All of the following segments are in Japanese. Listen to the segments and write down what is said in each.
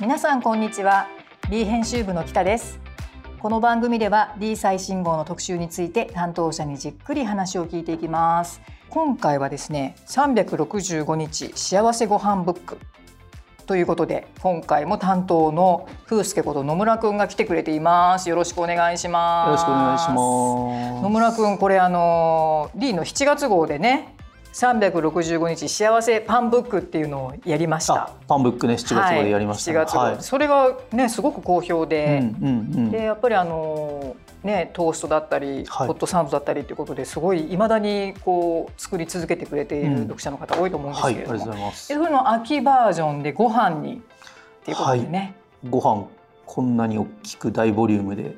皆さんこんにちは。D 編集部の北です。この番組では D 最新号の特集について担当者にじっくり話を聞いていきます。今回はですね365日幸せご飯ブック。ということで今回も担当の風助こと野村くんが来てくれています。よろしくお願いします。よろしくお願いします。野村くんこれあの D の7月号でね365日幸せパンブックっていうのをやりました。パンブックね7月号でやりました、ね、はい、7月号、はい、それがねすごく好評で、うんうんうん、でやっぱりあのねトーストだったり、はい、ホットサンドだったりということですごいいまだにこう作り続けてくれている読者の方多いと思うんですけれども、うんはい、それの秋バージョンでご飯にっていうことでね、ご飯こんなに大きく大ボリュームで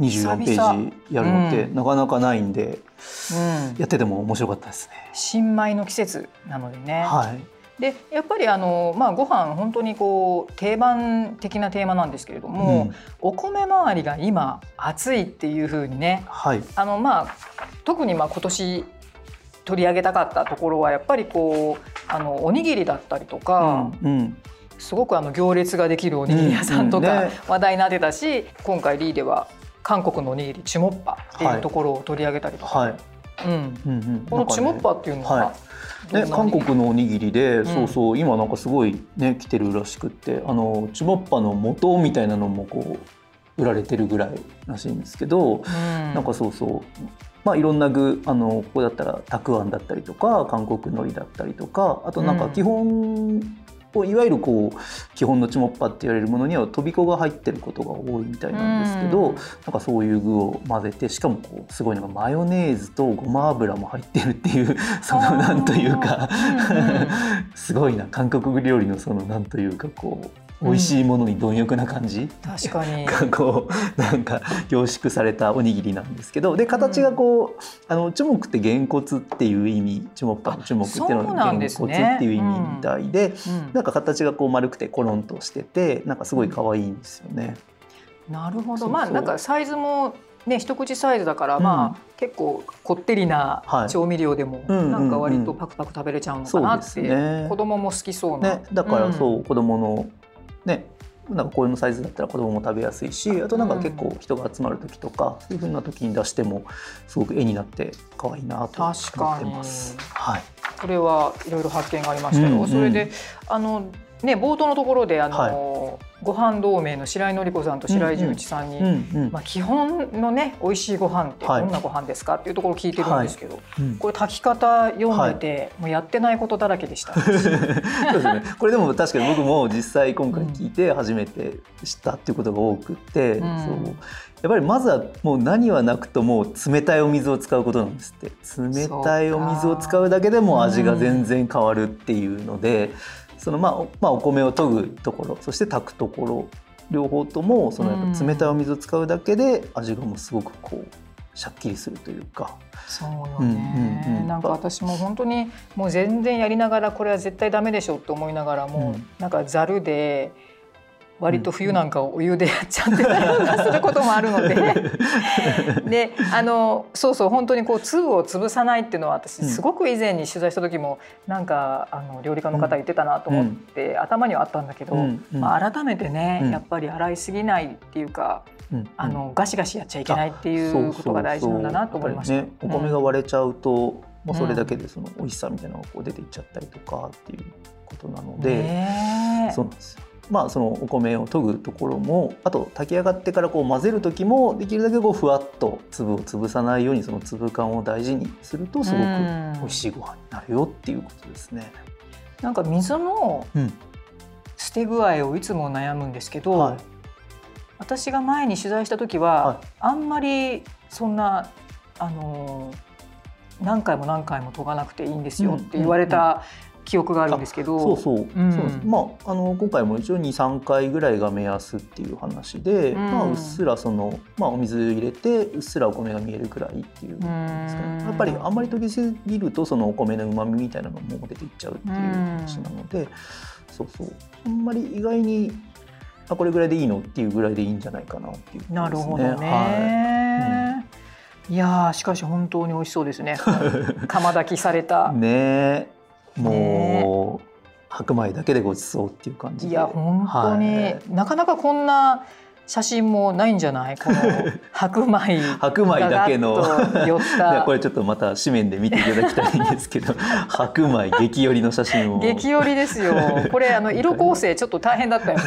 24ページやるのって、なかなかないんで、うん、やってても面白かったですね。新米の季節なのでね、はい、でやっぱりあの、まあ、ご飯本当にこう定番的なテーマなんですけれども、うん、お米周りが今暑いっていうふうにね、はい、あのまあ、特にまあ今年取り上げたかったところはやっぱりこうあのおにぎりだったりとか、うんうん。すごくあの行列ができるおにぎり屋さんとか話題になってたし、今回リーでは韓国のおにぎりチュモッパっていうところを取り上げたりとか、はい。うん。このチュモッパっていうのは、ね、韓国のおにぎりで、うん、そうそう今なんかすごいね来てるらしくってあのチュモッパの元みたいなのもこう売られてるぐらいらしいんですけど、うん、なんかそうそう。まあ、いろんな具あのここだったらたくあんだったりとか韓国海苔だったりとかあとなんか基本いわゆるこう基本のチモッパって言われるものにはとびこが入ってることが多いみたいなんですけど、うん、なんかそういう具を混ぜてしかもこうすごいのがマヨネーズとごま油も入ってるっていう そのなんというか すごいな韓国料理のそのなんというかこう美味しいものに貪欲な感じ、うん、確かに。こうなんか凝縮されたおにぎりなんですけどで形がこう、うん、あのチュモクってげんこつっていう意味チュモッパのチュモクっていうのはげんこつっていう意味みたいで、うん、なんか形がこう丸くてコロンとしててなんかすごい可愛いんですよね。なるほど。まあなんかサイズもね、一口サイズだから、まあ結構こってりな調味料でも、なんか割とパクパク食べれちゃうのかなって、ね、子供も好きそうな、ね、だからそう、子供のねなんかこういうサイズだったら子供も食べやすいしあとなんか結構人が集まる時とか、そういうふうな時に出してもすごく絵になって可愛いなと思ってます。はい、これはいろいろ発見がありましたよ。うんうん、それであのね冒頭のところであの、はい。ご飯同盟の白井紀子さんと白井純一さんに、まあ、基本のね美味しいご飯ってどんなご飯ですかっていうところを聞いてるんですけど、はい。うん、これ炊き方読んでて、はい、もうやってないことだらけでした。そうですね。これでも確かに僕も実際今回聞いて初めて知ったっていうことが多くて、うん、そう。やっぱりまずはもう何はなくとも冷たいお水を使うことなんですって。冷たいお水を使うだけでも味が全然変わるっていうので、そのまあ、まあ、お米を研ぐところそして炊くところ両方ともその冷たいお水を使うだけで味がもうすごくこうしゃっきりするというか。そうよね、うんうんうん、なんか私も本当にもう全然やりながらこれは絶対ダメでしょって思いながらも、うん、なんかざるで割と冬なんかお湯でやっちゃってたりとかすることもあるので。であのそうそう本当にこう粒を潰さないっていうのは私すごく以前に取材した時もなんかあの料理家の方言ってたなと思って、頭にはあったんだけど、まあ、改めてね、やっぱり洗いすぎないっていうか。あのガシガシやっちゃいけないっていうことが大事なんだなと思いました。ね、お米が割れちゃうと、もうそれだけでその美味しさみたいなのがこう出ていっちゃったりとかっていうことなので、そうなんですよ。まあ、そのお米を研ぐところもあと炊き上がってからこう混ぜる時もできるだけこうふわっと粒を潰さないようにその粒感を大事にするとすごく美味しいご飯になるよっていうことですね。なんか水の捨て具合をいつも悩むんですけど、はい、私が前に取材した時は、はい、あんまりそんなあの何回も何回も研がなくていいんですよって言われた記憶があるんですけど。そうそう、まああの今回も一応23回ぐらいが目安っていう話で、うん、まあ、うっすらその、まあ、お水入れてうっすらお米が見えるくらいっていう。やっぱりあんまり溶けすぎるとそのお米のうまみみたいなのも出ていっちゃうっていう話なので、そうそう。あんまり意外にあこれぐらいでいいのっていうぐらいでいいんじゃないかなっていう、ね、なるほどね。はい、うん、いやしかし本当に美味しそうですね。釜炊きされた。ねもう、白米だけでごちそうっていう感じいや本当に、はい、なかなかこんな写真もないんじゃない？この 白米。白米だけの。これちょっとまた紙面で見ていただきたいんですけど 白米激寄りの写真を。激寄りですよ。これあの色構成ちょっと大変だったよね。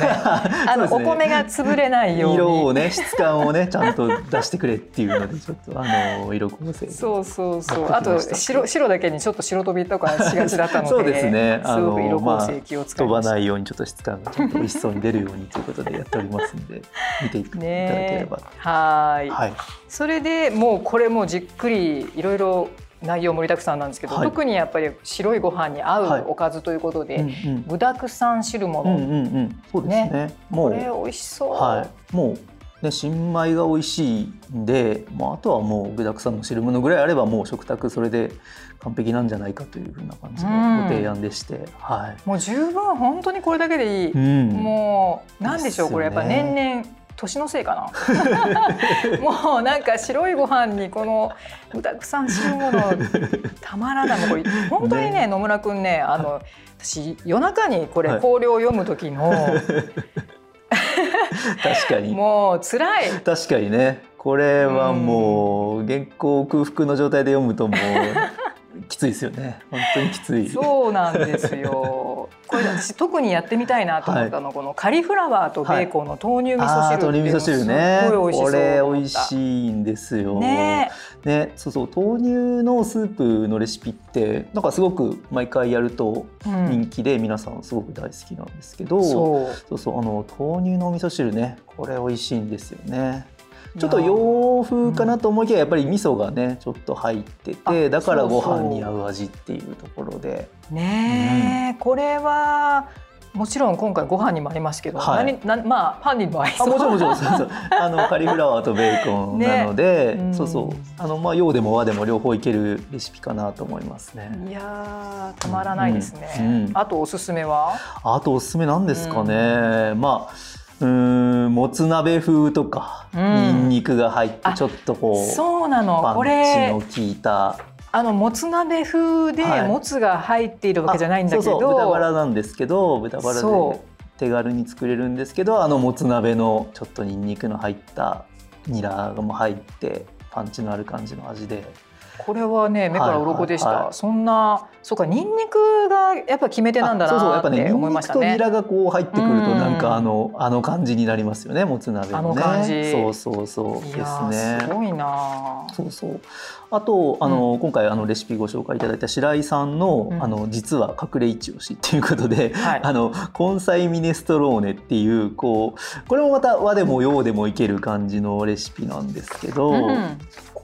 あの、ね、お米が潰れないように。色をね質感をねちゃんと出してくれっていうのでちょっとあの色構成そうそうそう。あと白白だけにちょっと白飛びとかしがちだったのでそうですね。あの色構成気を使いま、まあ、飛ばないようにちょっと質感がちょっと美味しそうに出るようにということでやっておりますんで見ていただければ、はい。はい。それでもうこれもじっくりいろいろ内容盛りだくさんなんですけど、はい、特にやっぱり白いご飯に合うおかずということで、はいうんうん、具だくさん汁物、うんうんうん、そうですね、ね、もうこれ美味しそう、はい、もうね、新米が美味しいんで、まあ、あとはもう具だくさんの汁物ぐらいあればもう食卓それで完璧なんじゃないかというふうな感じのご提案でして、うん、はい、もう十分本当にこれだけでいい、うん、もう何でしょう、ね、これ。やっぱ年々年のせいかな。もうなんか白いご飯にこの具だくさん汁物たまらないもう本当にね、ね、野村君ねあの私夜中にこれ考慮を読む時の、はい確かに。もう辛い。確かにね。これはもう原稿空腹の状態で読むともうきついですよね。本当にきつい。そうなんですよ。これ私特にやってみたいなと思ったの、はい、このカリフラワーとベーコンの豆乳味噌汁豆乳味噌汁ね。これ美味しいんですよ。ね。ね。そうそう豆乳のスープのレシピってなんかすごく毎回やると人気で皆さんすごく大好きなんですけど、う。ん、そうそうあの豆乳の味噌汁ねこれ美味しいんですよねちょっと洋風かなと思いきややっぱり味噌がねちょっと入っててだからご飯に合う味っていうところで。ね、うん、これはもちろん今回ご飯にもありますけど、はい、何まあパンにも合いそう。あもちろんもちろんそうそう。あの カリフラワーとベーコンなので、ね。うん、そうそう。あのまあ洋でも和でも両方いけるレシピかなと思いますね。いやたまらないですね、うん。うん、あとおすすめは？あとおすすめなんですかね、まあうんもつ鍋風とか、うん、ニンニクが入ってちょっとこうそうなの。パンチの効いた。あのもつ鍋風でもつが入っているわけじゃないんだけど、豚バラなんですけど豚バラで手軽に作れるんですけどあのもつ鍋のちょっとニンニクの入ったニラも入ってパンチのある感じの味でこれはね目から鱗でした、はい。はいはい、そんなそうかニンニクがやっぱ決め手なんだなっぱね思いましたね。ニンニクとニラがこう入ってくるとなんかあの、あの感じになりますよねもつ鍋のね。あの感じ。そうそうそう。ですね。すごいな。そうそう。あとあの、うん、今回あのレシピご紹介いただいた白井さんの,、あの実は隠れ一押しっていうことで、はい、あの根菜ミネストローネっていうこうこれもまた和でも洋でもいける感じのレシピなんですけど、うん、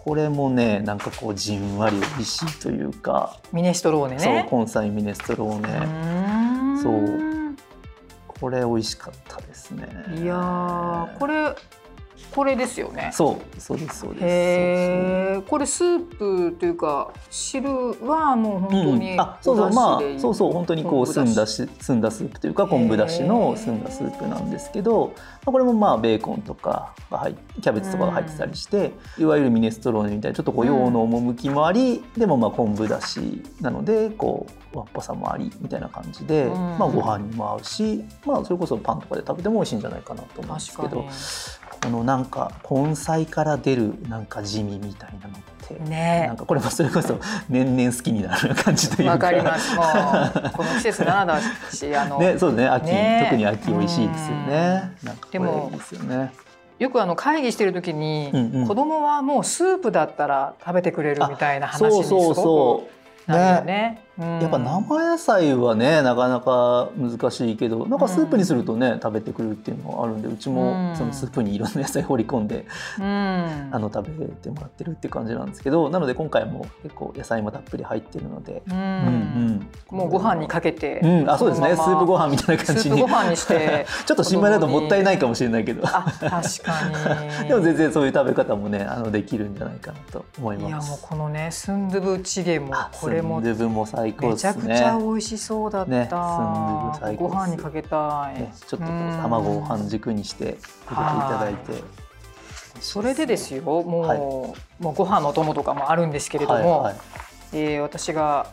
これもねなんかこうじんわり美味しいというか。ミネストローネね。そう根菜ミネストローネ。そう。これ美味しかったですね。いやこれこれですよね。そうそうですそうです。へえ。これスープというか汁はもう本当に、うん、あそうそうまあそうそう本当にこう澄んだし澄んだスープというか昆布だしの澄んだスープなんですけど、これもまあベーコンとかが入キャベツとかが入ってたりして、いわゆるミネストローネみたいなちょっとこう洋の趣もあり、でもまあ昆布だしなのでこう和っぽさもありみたいな感じで、まあご飯にも合うし、まあそれこそパンとかで食べても美味しいんじゃないかなと思うんですけど。このなんか根菜から出るなんか地味みたいなのってね。なんかこれもそれこそ 年々好きになる感じというか。わかります。もうこの季節ならだしあの ねそうね秋、ね、特に秋美味しいですよね。なんかでもいいですよね。よくあの会議してる時に、うんうん、子供はもうスープだったら食べてくれるみたいな話にすごくねね、やっぱ生野菜はねなかなか難しいけどなんかスープにするとね、うん、食べてくるっていうのがあるんでうちもそのスープにいろんな野菜放り込んで、うん、あの食べてもらってるっていう感じなんですけどなので今回も結構野菜もたっぷり入ってるので、うん。うんうん、もうご飯にかけて、うん、あそうですね。スープご飯みたいな感じに。ご飯にして ちょっと新米だともったいないかもしれないけど。あ確かに。でも全然そういう食べ方もねあのできるんじゃないかなと思います。いやもうこのねスンドゥブチゲもこれも最高ですね。めちゃくちゃ美味しそうだった、ね、ご飯にかけたい、ね、ちょっと卵を半熟にして入れていただいて。それでですよもうはい、もうご飯のお供とかもあるんですけれども、はいはい、えー、私が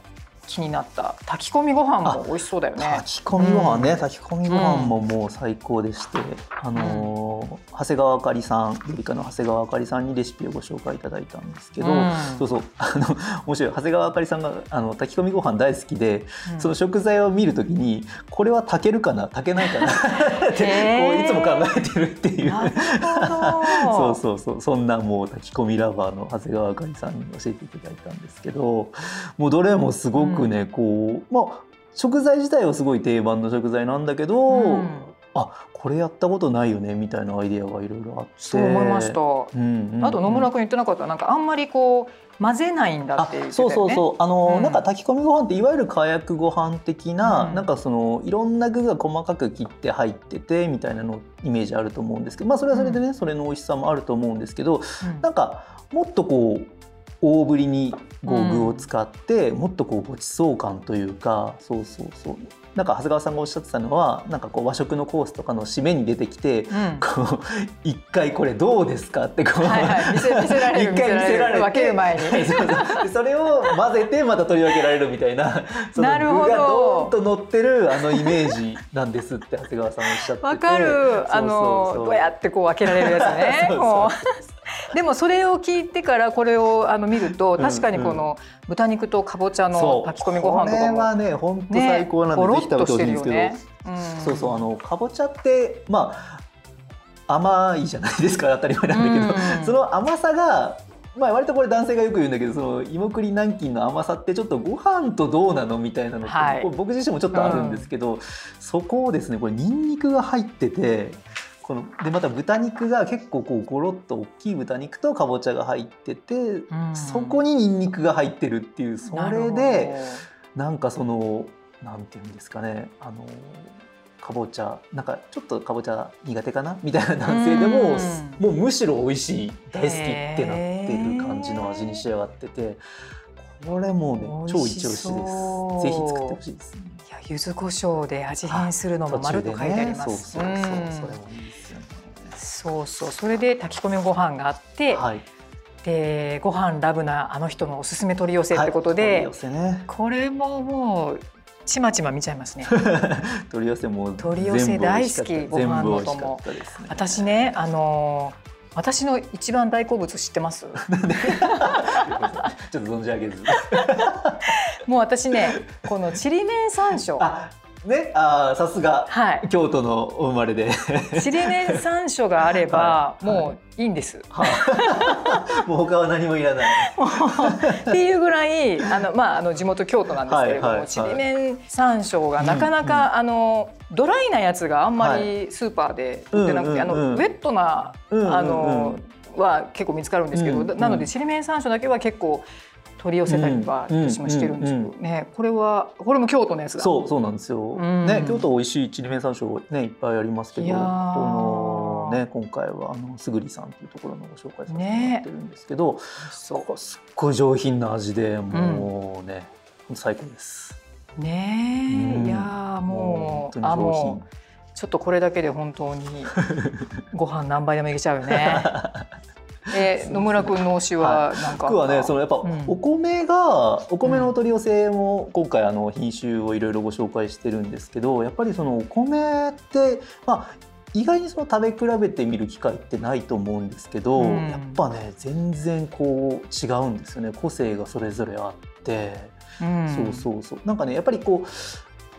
気になった炊き込みご飯も美味しそうだよね。炊き込みご飯ね、うん、炊き込みご飯ももう最高でして、うん、あのー、長谷川あかりさん料理家の長谷川あかりさんにレシピをご紹介いただいたんですけど、うん、そうそう。あの面白い。長谷川あかりさんがあの炊き込みご飯大好きで、その食材を見るときにこれは炊けるかな炊けないかなってこういつも考えてるっていう。そうそうそう。そんなもう炊き込みラバーの長谷川あかりさんに教えていただいたんですけどもうどれもすごくね、こうまあ食材自体はすごい定番の食材なんだけど、うん、あこれやったことないよねみたいなアイデアがいろいろあって。そう思いました、うんうん、あと野村君言ってなかった。なんかあんまりこう混ぜないんだっていう、ね、そうそうそう。あの、うん、なんか炊き込みご飯っていわゆる火薬ご飯的な、うん、なんかそのいろんな具が細かく切って入っててみたいなのイメージあると思うんですけど。まあそれはそれでね、うん、それの美味しさもあると思うんですけど、うん、なんかもっとこう大ぶりにこう具を使って、もっとこうごちそう感というかそうそうそう。なんか長谷川さんがおっしゃってたのはなんかこう和食のコースとかの締めに出てきて、うん、こう一回これどうですかってこう、はいはい、見せ見せられる 一回見せられる分ける前に。それを混ぜてまた取り分けられるみたいな その具がドーンと乗ってるあのイメージなんですって長谷川さんおっしゃってて。わかる。あのどうやってこう分けられるやつね。そうそうでもそれを聞いてからこれをあの見ると確かにこの豚肉とかぼちゃの炊き込みご飯とかも、これはね本当最高なんで、ね、ぜひ食べてほしいんですけど、ね。うん、そうそうあのかぼちゃってまあ甘いじゃないですか当たり前なんだけど、うん、その甘さがまあ、割とこれ男性がよく言うんだけどその芋栗南京の甘さってちょっとご飯とどうなのみたいなのって、はい、僕自身もちょっとあるんですけど、うん、そこをですねこれにんにくが入っててこのでまた豚肉が結構こうゴロッと大きい豚肉とかぼちゃが入ってて、うん、そこににんにくが入ってるっていうそれでなんかそのなんていうんですかねあのかぼちゃなんかちょっとかぼちゃ苦手かな？みたいな男性でも、うん、もうむしろ美味しい大好きってなってる感じの味に仕上がっててこれもう。ね超一押しです。ぜひ作ってほしいです、ね、いや柚子胡椒で味変するのも丸と書いてあります、ね、そうそうそれで炊き込みご飯があって、はい、でご飯ラブなあの人のおすすめ取り寄せってことで、はいね、これももうちまちま見ちゃいますね。取り寄せも取り寄せ大好きご飯の友、ね、私ねあの私の一番大好物知ってます？ちょっと存じ上げず。もう私ねこのちりめん山椒ね、あさすが、はい、京都のお生まれで。ちりめん山椒があれば、はい、もういいんです。はい、もう他は何もいらない。っていうぐらい、あの、まあ、あの地元京都なんですけれども、ちりめん山椒がなかなか、うん、あの。ドライなやつがあんまりスーパーで売ってなくて、あの、ウェットな、あの。は結構見つかるんですけど、なのでちりめん山椒だけは結構取り寄せたりは私もしてるんですけどね、これはこれも京都のやつだ。そうそうなんですよ、ね京都美味しいちりめん山椒ねいっぱいありますけどこのね今回はあのすぐりさんというところのご紹介させてもらってるんですけど、ね、そうすっごい上品な味でもうね、うん、最高です。ね、うん、いやもうあもうちょっとこれだけで本当にご飯何杯でもいけちゃうよね えー、野村君の推しはなんか、僕はねそのやっぱお米が、お米のお取り寄せも今回あの品種をいろいろご紹介してるんですけどやっぱりそのお米ってまあ意外にその食べ比べてみる機会ってないと思うんですけど、うん、やっぱね全然こう違うんですよね。個性がそれぞれあって、うん、そうそうそう。なんかねやっぱりこう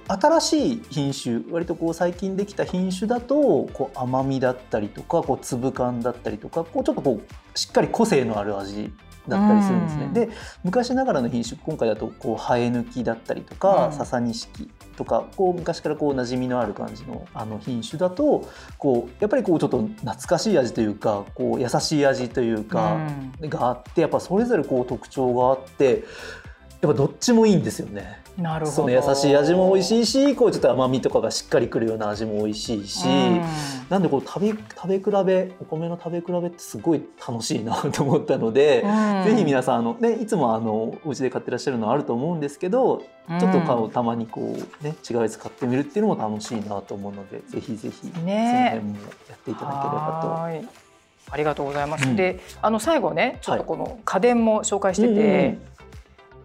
新しい品種割とこう最近できた品種だとこう甘みだったりとかこう粒感だったりとかこうちょっとこうしっかり個性のある味だったりするんですね。で昔ながらの品種今回だとこう生え抜きだったりとか笹錦とかこう昔からこう馴染みのある感じのあの品種だとこうやっぱりこうちょっと懐かしい味というかこう優しい味というかがあってやっぱそれぞれこう特徴があってやっぱどっちもいいんですよね。なるほど。その優しい味も美味しいしこうちょっと甘みとかがしっかりくるような味も美味しいし、うん、なんでこう食べ食べ比べお米の食べ比べってすごい楽しいなと思ったので、うん、ぜひ皆さんあの、ね、いつもあのお家で買ってらっしゃるのはあると思うんですけどちょっと顔たまにこうね違うやつ買ってみるっていうのも楽しいなと思うのでぜひぜひ、ね、その辺もやっていただければと。ありがとうございます。うん、で、あの最後ね、ちょっとこの家電も紹介してて、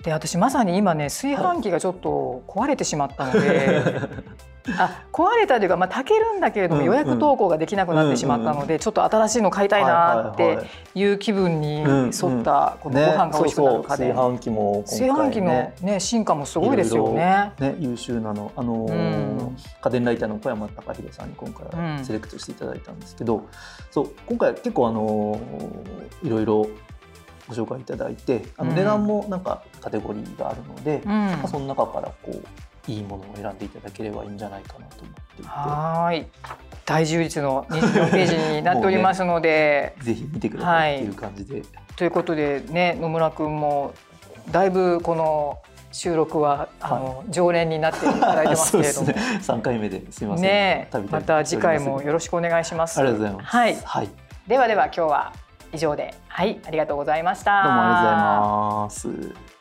で私まさに今ね炊飯器がちょっと壊れてしまったので、あ壊れたというか、まあ、炊けるんだけれども、予約投稿ができなくなってしまったので、ちょっと新しいの買いたいなっていう気分に沿ったこのご飯が美味しくなる家電、炊飯器も炊飯器の、ね、進化もすごいですよね。ね優秀なの、あの家電ライターの小山隆弘さんに今回セレクトしていただいたんですけど、そう今回結構あのいろいろご紹介いただいてあの値段もなんかカテゴリーがあるので、まあ、その中からこういいものを選んでいただければいいんじゃないかなと思っていて。はい。大充実の24ページになっておりますので。ぜひ見てくださいっていう感じで。はい、ということでね野村君もだいぶこの収録はあの、はい、常連になっていただいてますけれども、ね、3回目ですみません。ねまた次回もよろしくお願いします。ありがとうございます、はい、はい、ではでは今日は以上で。はいありがとうございました。どうもありがとうございます。